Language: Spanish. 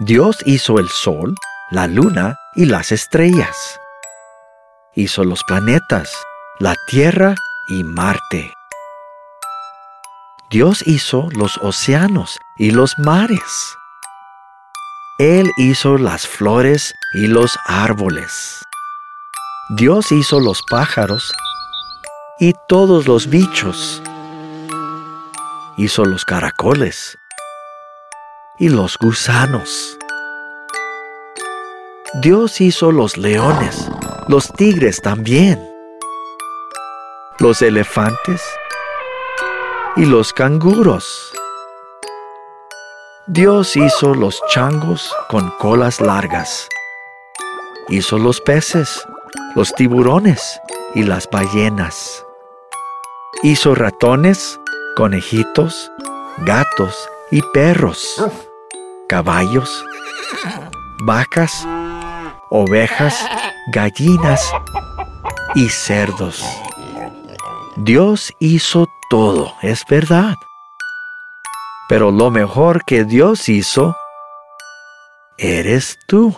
Dios hizo el sol, la luna y las estrellas. Hizo los planetas, la Tierra y Marte. Dios hizo los océanos y los mares. Él hizo las flores y los árboles. Dios hizo los pájaros y todos los bichos. Hizo los caracoles y los gusanos. Dios hizo los leones, los tigres también, los elefantes y los canguros. Dios hizo los changos con colas largas. Hizo los peces, los tiburones y las ballenas. Hizo ratones, conejitos, gatos y perros, caballos, vacas, ovejas, gallinas y cerdos. Dios hizo todo, es verdad. Pero lo mejor que Dios hizo, eres tú.